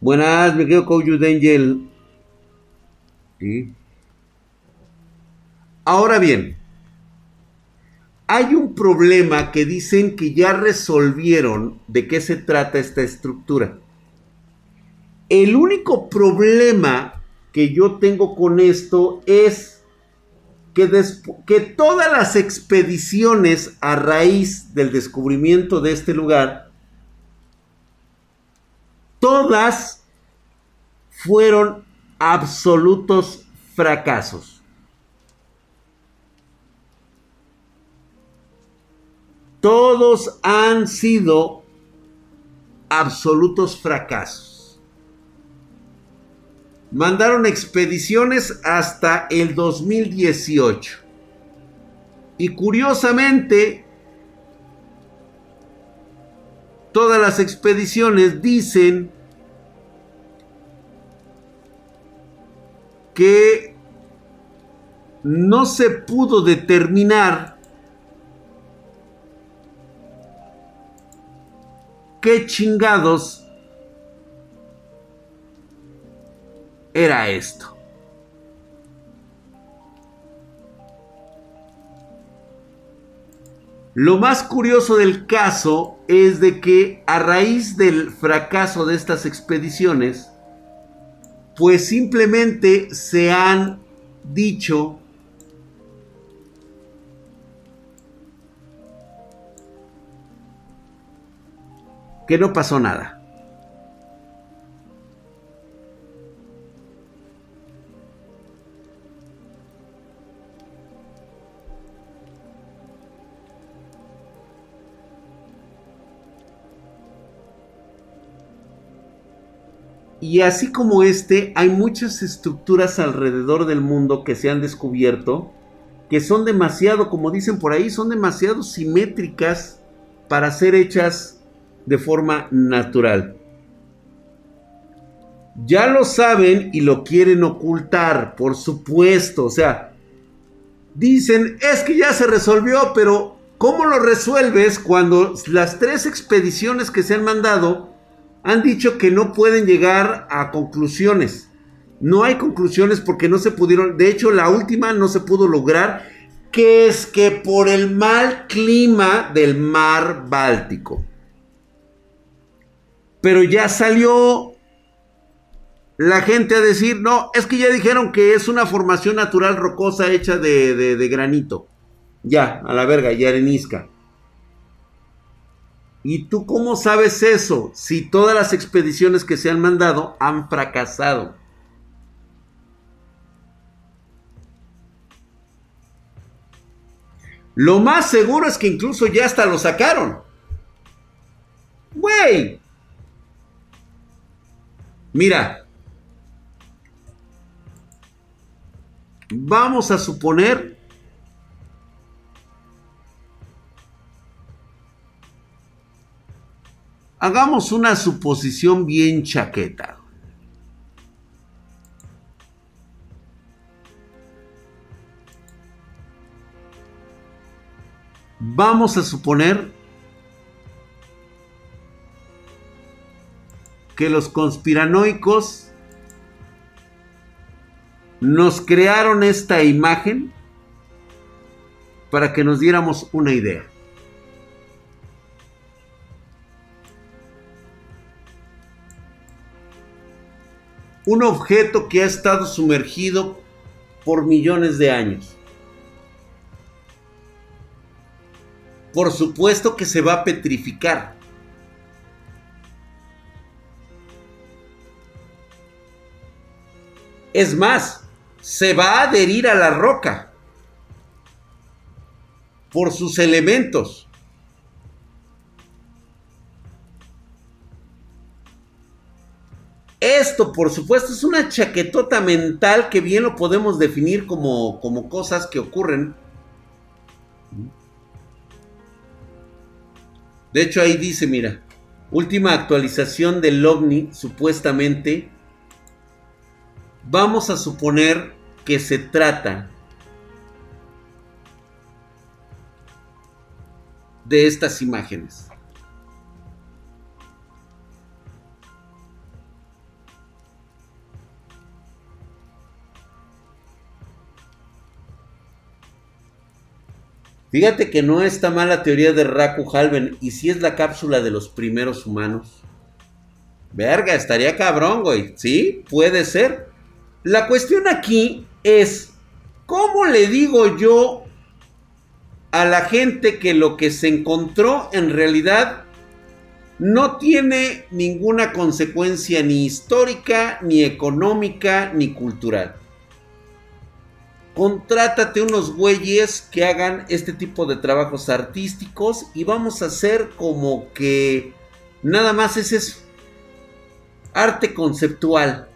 Buenas, me quedo con Angel. Ahora bien, hay un problema que dicen que ya resolvieron de qué se trata esta estructura. El único problema que yo tengo con esto es que, que todas las expediciones a raíz del descubrimiento de este lugar todas fueron absolutos fracasos. Todos han sido absolutos fracasos. Mandaron expediciones hasta el 2018. Y curiosamente, todas las expediciones dicen que no se pudo determinar qué chingados era esto. Lo más curioso del caso es de que a raíz del fracaso de estas expediciones, pues simplemente se han dicho que no pasó nada. Y así como este, hay muchas estructuras alrededor del mundo que se han descubierto que son demasiado, como dicen por ahí, son demasiado simétricas para ser hechas de forma natural. Ya lo saben y lo quieren ocultar, por supuesto. O sea, dicen, es que ya se resolvió, pero ¿cómo lo resuelves cuando las tres expediciones que se han mandado han dicho que no pueden llegar a conclusiones. No hay conclusiones porque no se pudieron, de hecho la última no se pudo lograr, que es que por el mal clima del mar Báltico. Pero ya salió la gente a decir, no, es que ya dijeron que es una formación natural rocosa hecha de, de granito. Ya, a la verga, y arenisca. ¿Y tú cómo sabes eso si todas las expediciones que se han mandado han fracasado? Lo más seguro es que incluso ya hasta lo sacaron. Güey. Mira. Vamos a suponer Hagamos una suposición bien chaqueta. Vamos a suponer que los conspiranoicos nos crearon esta imagen para que nos diéramos una idea. Un objeto que ha estado sumergido por millones de años. Por supuesto que se va a petrificar. Es más, se va a adherir a la roca por sus elementos. Esto, por supuesto, es una chaquetota mental que bien lo podemos definir como, como cosas que ocurren. De hecho, ahí dice, mira, última actualización del OVNI, supuestamente. Vamos a suponer que se trata de estas imágenes. Fíjate que no está mal la teoría de Raku Halven. ¿Y si es la cápsula de los primeros humanos? Verga, estaría cabrón, güey. Sí, puede ser. La cuestión aquí es, ¿cómo le digo yo a la gente que lo que se encontró en realidad no tiene ninguna consecuencia ni histórica, ni económica, ni cultural? Contrátate unos güeyes que hagan este tipo de trabajos artísticos y vamos a hacer como que nada más es eso. Arte conceptual.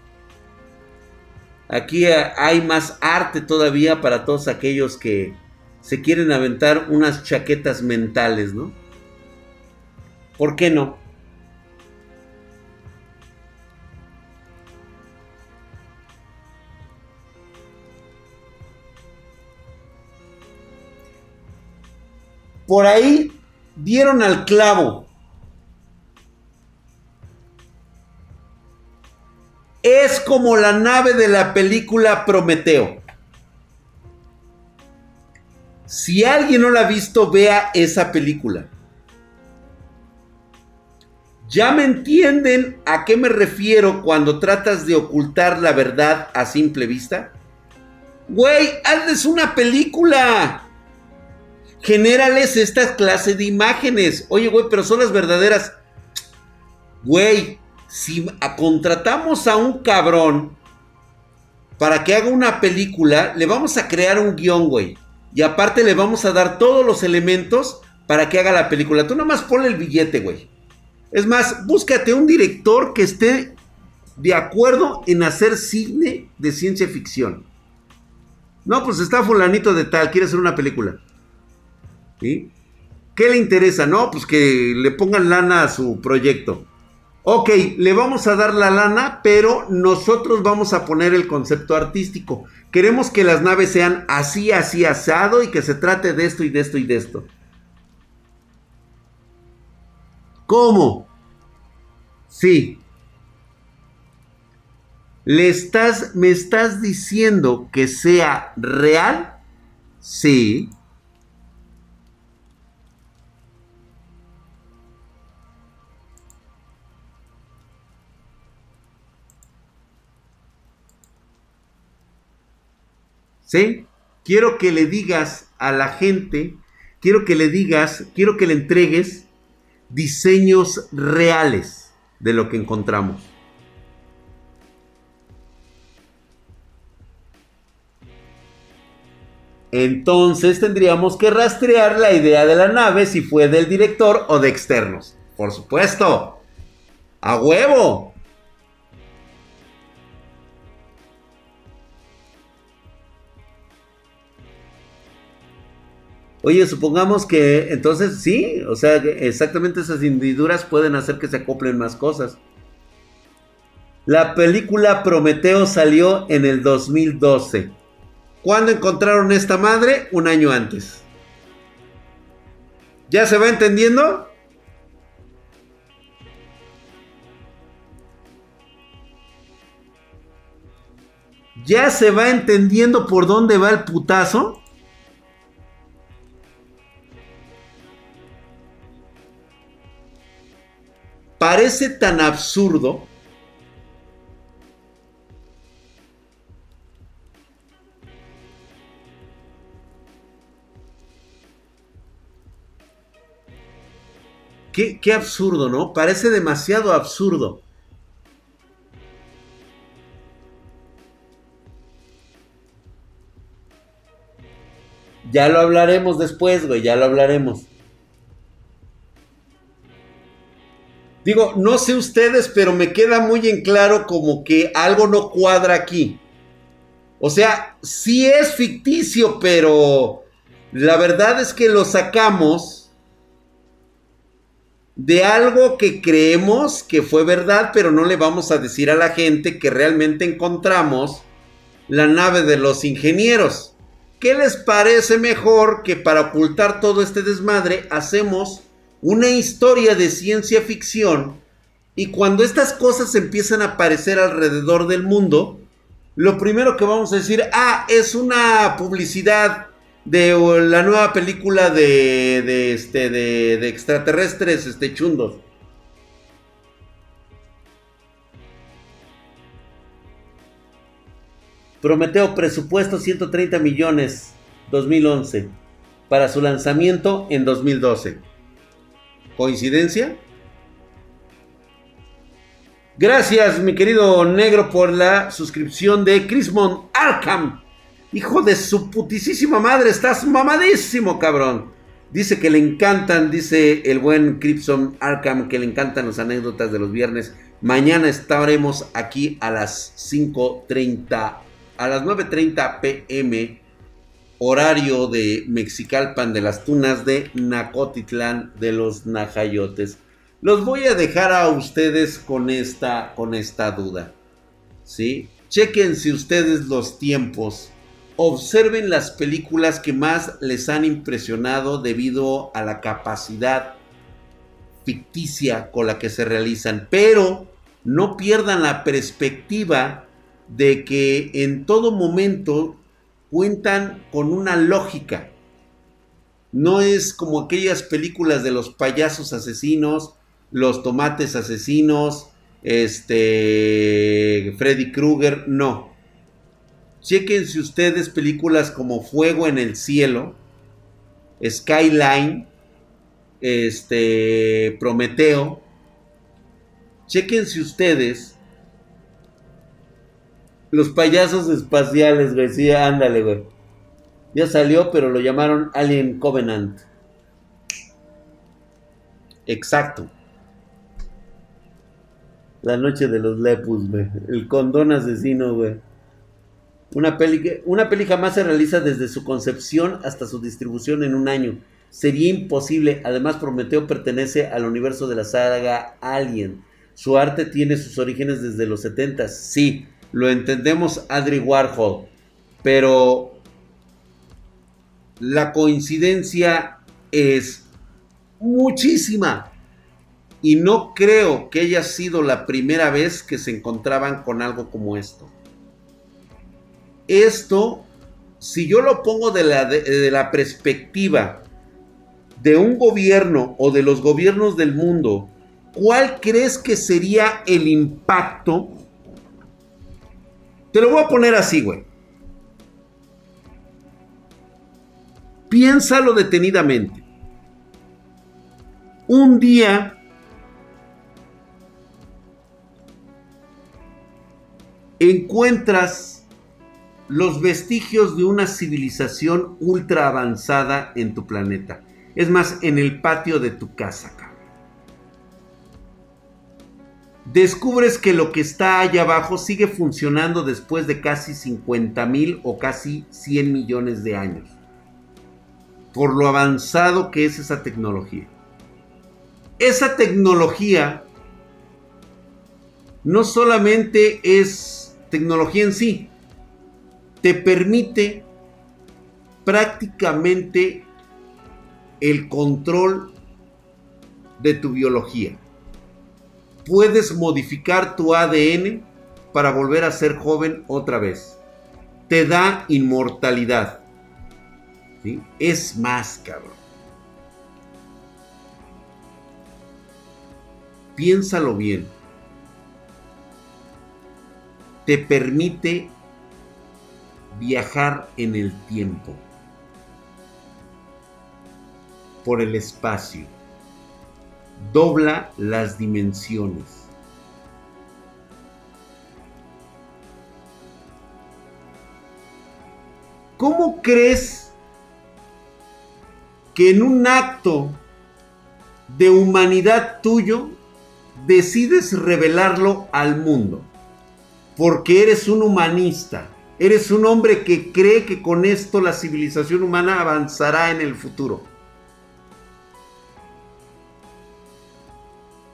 Aquí hay más arte todavía para todos aquellos que se quieren aventar unas chaquetas mentales, ¿no? ¿Por qué no? Por ahí dieron al clavo. Es como la nave de la película Prometeo. Si alguien no la ha visto, vea esa película. ¿Ya me entienden a qué me refiero cuando tratas de ocultar la verdad a simple vista? Güey, hazles una película genérales esta clase de imágenes. Oye, güey, pero son las verdaderas. Güey, si contratamos a un cabrón para que haga una película, le vamos a crear un guion, güey. Y aparte le vamos a dar todos los elementos para que haga la película. Tú nomás ponle el billete, güey. Es más, búscate un director que esté de acuerdo en hacer cine de ciencia ficción. No, pues está fulanito de tal, quiere hacer una película. ¿Qué le interesa? No, pues que le pongan lana a su proyecto. Ok, le vamos a dar la lana, pero nosotros vamos a poner el concepto artístico. Queremos que las naves sean así, así, asado y que se trate de esto y de esto y de esto. ¿Cómo? Sí. ¿Le estás, me estás diciendo que sea real? Sí. Quiero que le digas a la gente, quiero que le digas, quiero que le entregues diseños reales de lo que encontramos. Entonces tendríamos que rastrear la idea de la nave si fue del director o de externos. Por supuesto. A huevo. Oye, supongamos que entonces sí, o sea, exactamente esas hendiduras pueden hacer que se acoplen más cosas. La película Prometeo salió en el 2012. ¿Cuándo encontraron esta madre? Un año antes. ¿Ya se va entendiendo? ¿Ya se va entendiendo por dónde va el putazo? Parece tan absurdo Qué, qué, absurdo, ¿no? Parece demasiado absurdo. Ya lo hablaremos después, güey, ya lo hablaremos. Digo, no sé ustedes, pero me queda muy en claro como que algo no cuadra aquí. O sea, sí es ficticio, pero la verdad es que lo sacamos de algo que creemos que fue verdad, pero no le vamos a decir a la gente que realmente encontramos la nave de los ingenieros. ¿Qué les parece mejor que para ocultar todo este desmadre hacemos una historia de ciencia ficción y cuando estas cosas empiezan a aparecer alrededor del mundo, lo primero que vamos a decir, ah, es una publicidad de la nueva película de, de este, de, extraterrestres este, chundos. Prometeo presupuesto 130 millones 2011 para su lanzamiento en 2012. ¿Coincidencia? Gracias, mi querido negro, por la suscripción de Crismon Arkham. Hijo de su putisísima madre, estás mamadísimo, cabrón. Dice que le encantan, dice el buen Crimson Arkham, que le encantan las anécdotas de los viernes. Mañana estaremos aquí a las 5.30, a las 9.30 pm, horario de Mexicalpan de las Tunas de Nacotitlán de los Najayotes. Los voy a dejar a ustedes con esta, con esta duda. ¿Sí? Chequense ustedes los tiempos observen las películas que más les han impresionado debido a la capacidad ficticia con la que se realizan, pero no pierdan la perspectiva de que en todo momento cuentan con una lógica. No es como aquellas películas de los payasos asesinos, los tomates asesinos, este Freddy Krueger, no Chequense ustedes películas como Fuego en el Cielo, Skyline, este, Prometeo. Chequense ustedes los payasos espaciales, güey. Sí, ándale, güey. Ya salió, pero lo llamaron Alien Covenant. Exacto. La noche de los lepus, güey. El condón asesino, güey. Una peli, una peli jamás se realiza desde su concepción hasta su distribución en un año. Sería imposible. Además, Prometeo pertenece al universo de la saga Alien. Su arte tiene sus orígenes desde los 70. Sí, lo entendemos, Adri Warhol. Pero la coincidencia es muchísima. Y no creo que haya sido la primera vez que se encontraban con algo como esto esto, si yo lo pongo de la, de, la perspectiva de un gobierno o de los gobiernos del mundo, ¿cuál crees que sería el impacto? Te lo voy a poner así, güey. Piénsalo detenidamente. Un día encuentras los vestigios de una civilización ultra avanzada en tu planeta. Es más, en el patio de tu casa. Descubres que lo que está allá abajo sigue funcionando después de casi 50 mil o casi 100 millones de años. Por lo avanzado que es esa tecnología. Esa tecnología no solamente es tecnología en sí, te permite prácticamente el control de tu biología. Puedes modificar tu ADN para volver a ser joven otra vez. Te da inmortalidad. Es más, cabrón. Piénsalo bien. Te permite viajar en el tiempo, por el espacio, dobla las dimensiones. ¿Cómo crees que en un acto de humanidad tuyo decides revelarlo al mundo. Porque eres un humanista. Eres un hombre que cree que con esto la civilización humana avanzará en el futuro.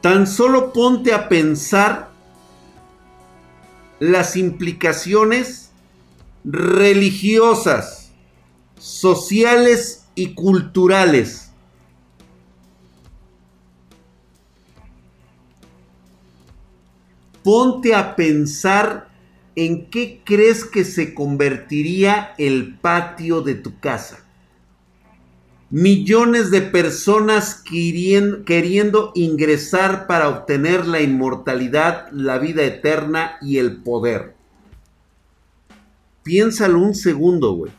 Tan solo ponte a pensar las implicaciones religiosas, sociales y culturales ponte a pensar en qué crees que se convertiría el patio de tu casa. Millones de personas queriendo, ingresar para obtener la inmortalidad, la vida eterna y el poder. Piénsalo un segundo, güey.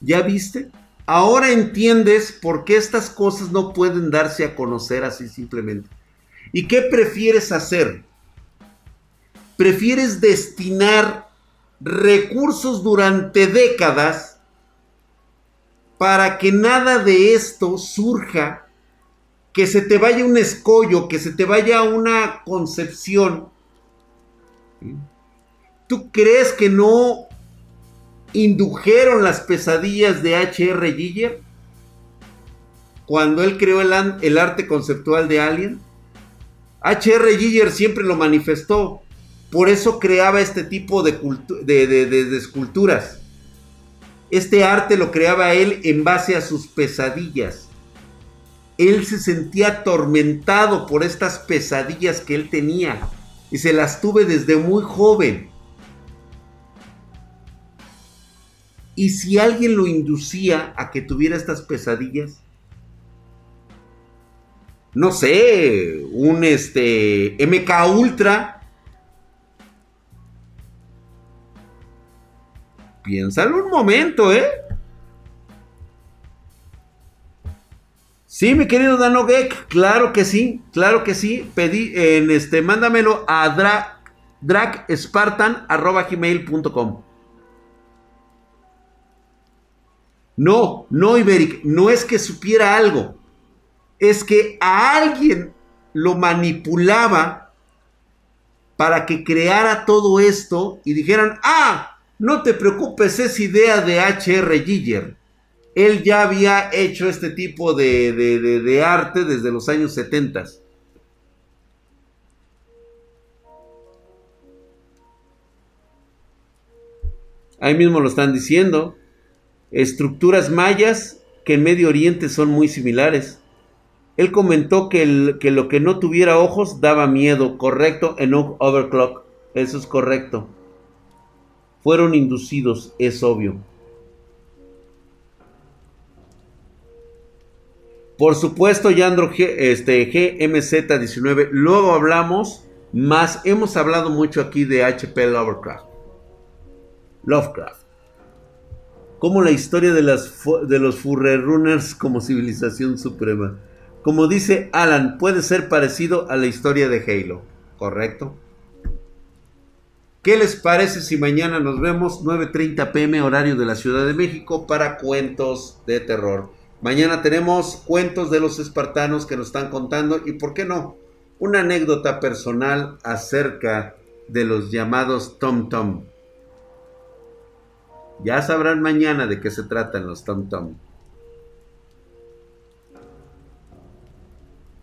¿Ya viste? Ahora entiendes por qué estas cosas no pueden darse a conocer así simplemente. ¿Y qué prefieres hacer? ¿Prefieres destinar recursos durante décadas para que nada de esto surja, que se te vaya un escollo, que se te vaya una concepción? ¿Tú crees que no indujeron las pesadillas de H.R. Giger cuando él creó el, arte conceptual de Alien. H.R. Giger siempre lo manifestó, por eso creaba este tipo de, de esculturas. Este arte lo creaba él en base a sus pesadillas. Él se sentía atormentado por estas pesadillas que él tenía y se las tuve desde muy joven. ¿Y si alguien lo inducía a que tuviera estas pesadillas? No sé, un este MK Ultra. Piénsalo un momento, ¿eh? Sí, mi querido Dano claro que sí, claro que sí. Pedí en este, mándamelo a dra, dragspartan.gmail.com. No, no, Iberic, no es que supiera algo, es que a alguien lo manipulaba para que creara todo esto y dijeran, ah, no te preocupes, es idea de H.R. Giger. Él ya había hecho este tipo de, arte desde los años 70. Ahí mismo lo están diciendo estructuras mayas que en Medio Oriente son muy similares. Él comentó que, lo que no tuviera ojos daba miedo, correcto, en Overclock, eso es correcto. Fueron inducidos, es obvio. Por supuesto, Yandro G, este, GMZ19, luego hablamos más, hemos hablado mucho aquí de HP Lovecraft. Lovecraft como la historia de, las, de los Runners como civilización suprema. Como dice Alan, puede ser parecido a la historia de Halo, ¿correcto? ¿Qué les parece si mañana nos vemos 9.30 pm horario de la Ciudad de México para cuentos de terror? Mañana tenemos cuentos de los espartanos que nos están contando y, ¿por qué no? Una anécdota personal acerca de los llamados Tom Tom. Ya sabrán mañana de qué se tratan los Tom Tom.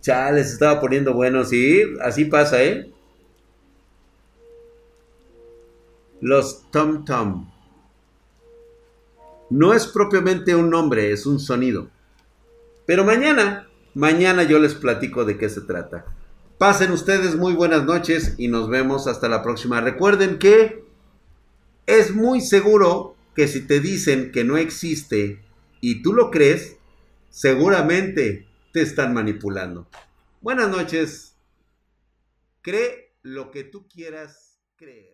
Chales, les estaba poniendo bueno, sí, así pasa, ¿eh? Los Tom Tom. No es propiamente un nombre, es un sonido. Pero mañana, mañana yo les platico de qué se trata. Pasen ustedes muy buenas noches y nos vemos hasta la próxima. Recuerden que es muy seguro que si te dicen que no existe y tú lo crees, seguramente te están manipulando. Buenas noches. Cree lo que tú quieras creer.